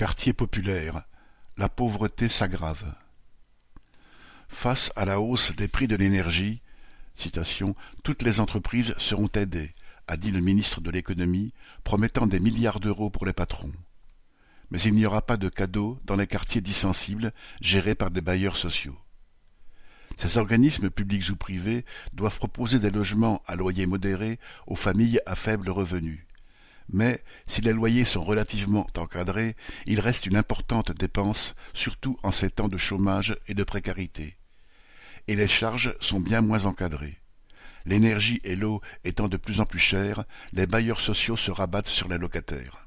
Quartier populaire, la pauvreté s'aggrave. Face à la hausse des prix de l'énergie, toutes les entreprises seront aidées, a dit le ministre de l'économie, promettant des milliards d'euros pour les patrons. Mais il n'y aura pas de cadeaux dans les quartiers dissensibles gérés par des bailleurs sociaux. Ces organismes publics ou privés doivent proposer des logements à loyer modéré aux familles à faible revenu. Mais si les loyers sont relativement encadrés, il reste une importante dépense, surtout en ces temps de chômage et de précarité. Et les charges sont bien moins encadrées. L'énergie et l'eau étant de plus en plus chères, les bailleurs sociaux se rabattent sur les locataires.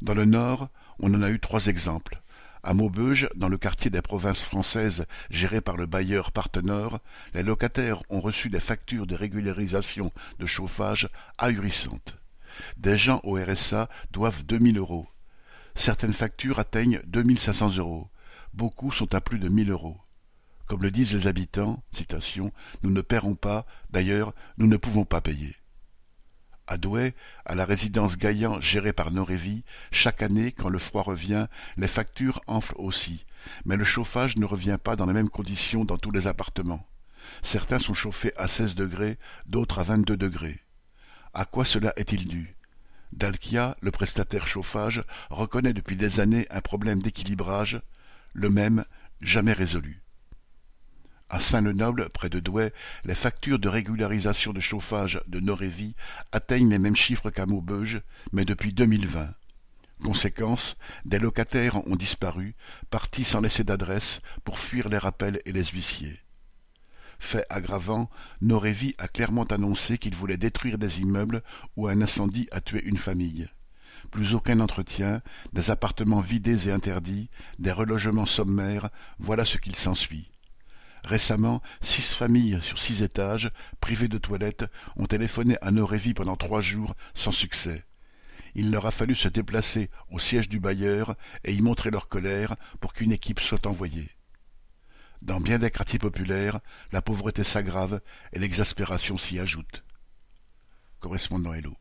Dans le Nord, on en a eu trois exemples. À Maubeuge, dans le quartier des provinces françaises géré par le bailleur Partenor, les locataires ont reçu des factures de régularisation de chauffage ahurissantes. Des gens au RSA doivent deux mille euros. Certaines factures atteignent deux mille cinq cents euros. Beaucoup sont à plus de mille euros. Comme le disent les habitants, nous ne paierons pas, d'ailleurs, nous ne pouvons pas payer. À Douai, à la résidence Gaillan gérée par Norévi, chaque année, quand le froid revient, les factures enflent aussi, mais le chauffage ne revient pas dans les mêmes conditions dans tous les appartements. Certains sont chauffés à seize degrés, d'autres à vingt-deux degrés. À quoi cela est-il dû? Dalkia, le prestataire chauffage, reconnaît depuis des années un problème d'équilibrage, le même, jamais résolu. À Saint-Lenoble, près de Douai, les factures de régularisation de chauffage de Norévi atteignent les mêmes chiffres qu'à Maubeuge, mais depuis 2020. Conséquence, des locataires ont disparu, partis sans laisser d'adresse pour fuir les rappels et les huissiers. Fait aggravant, Norévi a clairement annoncé qu'il voulait détruire des immeubles où un incendie a tué une famille. Plus aucun entretien, des appartements vidés et interdits, des relogements sommaires, voilà ce qu'il s'ensuit. Récemment, six familles sur six étages, privées de toilettes, ont téléphoné à Norévi pendant trois jours sans succès. Il leur a fallu se déplacer au siège du bailleur et y montrer leur colère pour qu'une équipe soit envoyée. Dans bien des quartiers populaires, la pauvreté s'aggrave et l'exaspération s'y ajoute. Correspondant Hello.